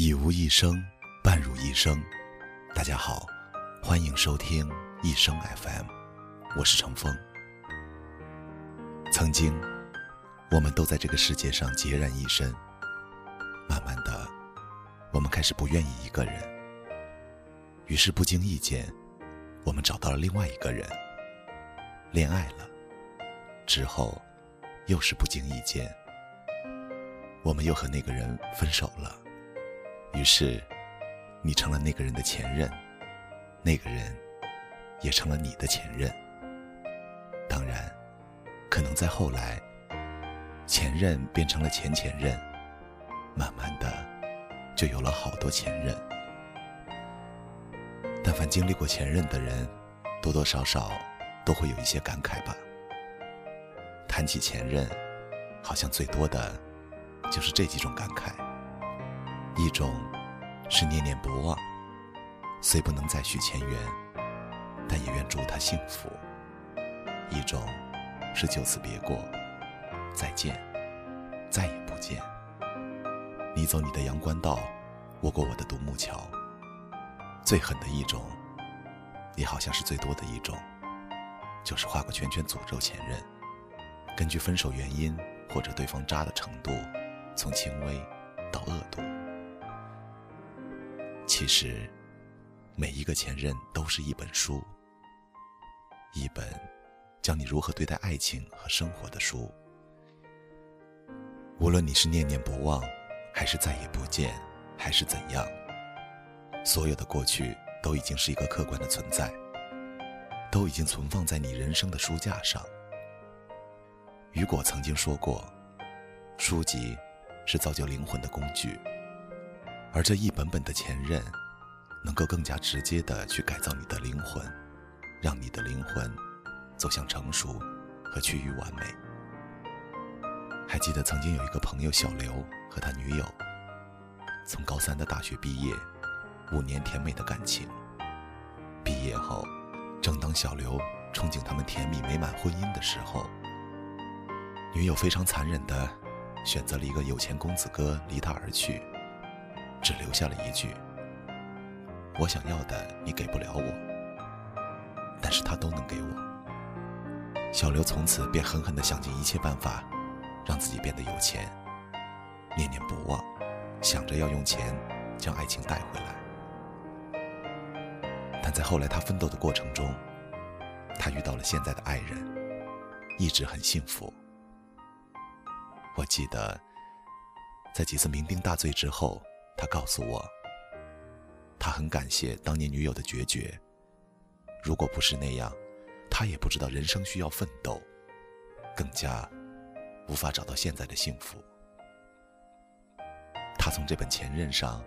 已无一生，伴如一生。大家好，欢迎收听一生 FM，我是程峰。曾经，我们都在这个世界上孑然一身。慢慢的，我们开始不愿意一个人，于是不经意间，我们找到了另外一个人，恋爱了。之后，又是不经意间，我们又和那个人分手了。于是，你成了那个人的前任，那个人也成了你的前任。当然，可能在后来，前任变成了前前任，慢慢的，就有了好多前任。但凡经历过前任的人，多多少少都会有一些感慨吧。谈起前任，好像最多的就是这几种感慨。一种是念念不忘，虽不能再续前缘，但也愿祝他幸福；一种是就此别过，再见，再也不见。你走你的阳关道，我过我的独木桥。最狠的一种，也好像是最多的一种，就是画个圈圈诅咒前任，根据分手原因或者对方渣的程度，从轻微到恶毒。其实，每一个前任都是一本书，一本教你如何对待爱情和生活的书。无论你是念念不忘，还是再也不见，还是怎样，所有的过去都已经是一个客观的存在，都已经存放在你人生的书架上。雨果曾经说过：“书籍是造就灵魂的工具。”而这一本本的前任，能够更加直接的去改造你的灵魂，让你的灵魂走向成熟和趋于完美。还记得曾经有一个朋友小刘和他女友，从高三的大学毕业，五年甜美的感情。毕业后，正当小刘憧憬他们甜蜜美满婚姻的时候，女友非常残忍的选择了一个有钱公子哥离他而去。只留下了一句：“我想要的你给不了我，但是他都能给我。”小刘从此便狠狠地想尽一切办法，让自己变得有钱，念念不忘，想着要用钱将爱情带回来。但在后来他奋斗的过程中，他遇到了现在的爱人，一直很幸福。我记得，在几次酩酊大醉之后。他告诉我，他很感谢当年女友的决绝。如果不是那样，他也不知道人生需要奋斗，更加无法找到现在的幸福。他从这本前任上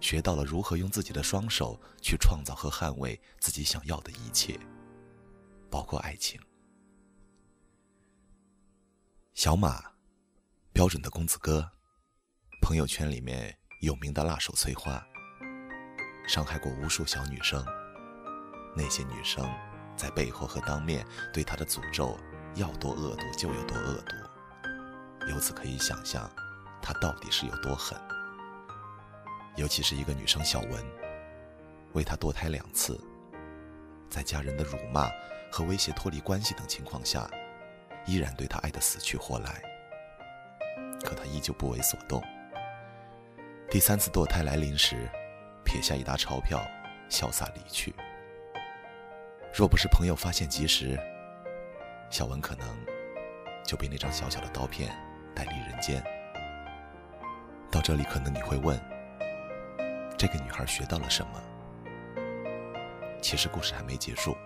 学到了如何用自己的双手去创造和捍卫自己想要的一切，包括爱情。小马，标准的公子哥，朋友圈里面。有名的辣手摧花，伤害过无数小女生。那些女生在背后和当面对他的诅咒，要多恶毒就有多恶毒。由此可以想象，他到底是有多狠。尤其是一个女生小文，为他堕胎两次，在家人的辱骂和威胁脱离关系等情况下，依然对他爱得死去活来。可他依旧不为所动。第三次堕胎来临时，撇下一沓钞票，潇洒离去。若不是朋友发现及时，小文可能就被那张小小的刀片带离人间。到这里，可能你会问：这个女孩学到了什么？其实故事还没结束。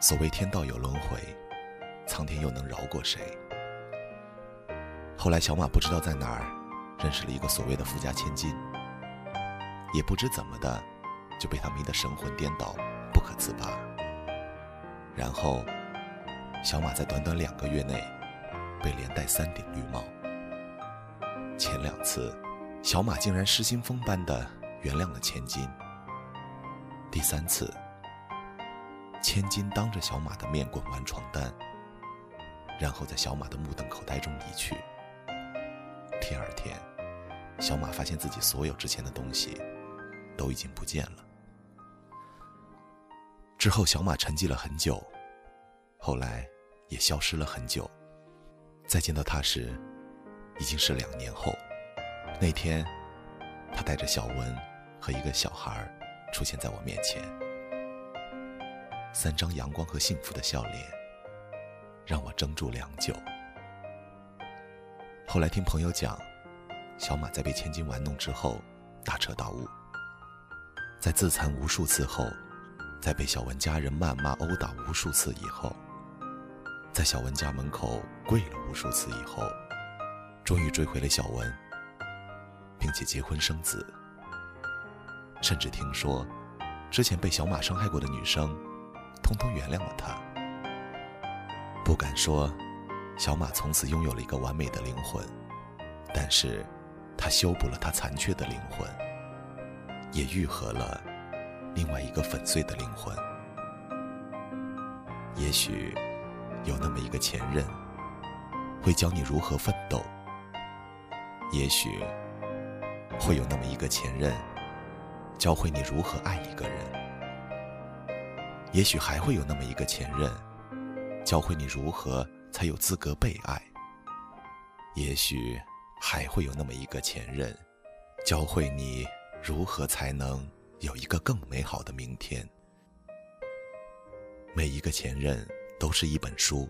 所谓天道有轮回，苍天又能饶过谁？后来，小马不知道在哪儿。认识了一个所谓的富家千金，也不知怎么的，就被他迷得神魂颠倒，不可自拔。然后，小马在短短两个月内被连戴三顶绿帽。前两次，小马竟然失心疯般的原谅了千金。第三次，千金当着小马的面滚完床单，然后在小马的目瞪口呆中离去。第二天。小马发现自己所有值钱的东西都已经不见了。之后，小马沉寂了很久，后来也消失了很久。再见到他时，已经是两年后。那天，他带着小文和一个小孩出现在我面前，三张阳光和幸福的笑脸，让我怔住良久。后来听朋友讲，小马在被千金玩弄之后，大彻大悟，在自残无数次后。在被小文家人谩骂、殴打无数次以后，在小文家门口跪了无数次以后，终于追回了小文，并且结婚生子。甚至听说，之前被小马伤害过的女生，通通原谅了他。不敢说，小马从此拥有了一个完美的灵魂，但是，他修补了他残缺的灵魂，也愈合了。另外一个粉碎的灵魂，也许有那么一个前任，会教你如何奋斗；也许会有那么一个前任，教会你如何爱一个人；也许还会有那么一个前任，教会你如何才有资格被爱；也许还会有那么一个前任，教会你如何才能。有一个更美好的明天。每一个前任都是一本书，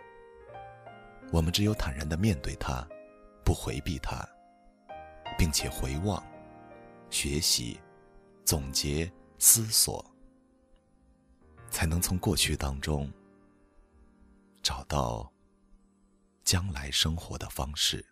我们只有坦然的面对它，不回避它，并且回望、学习、总结、思索，才能从过去当中找到将来生活的方式。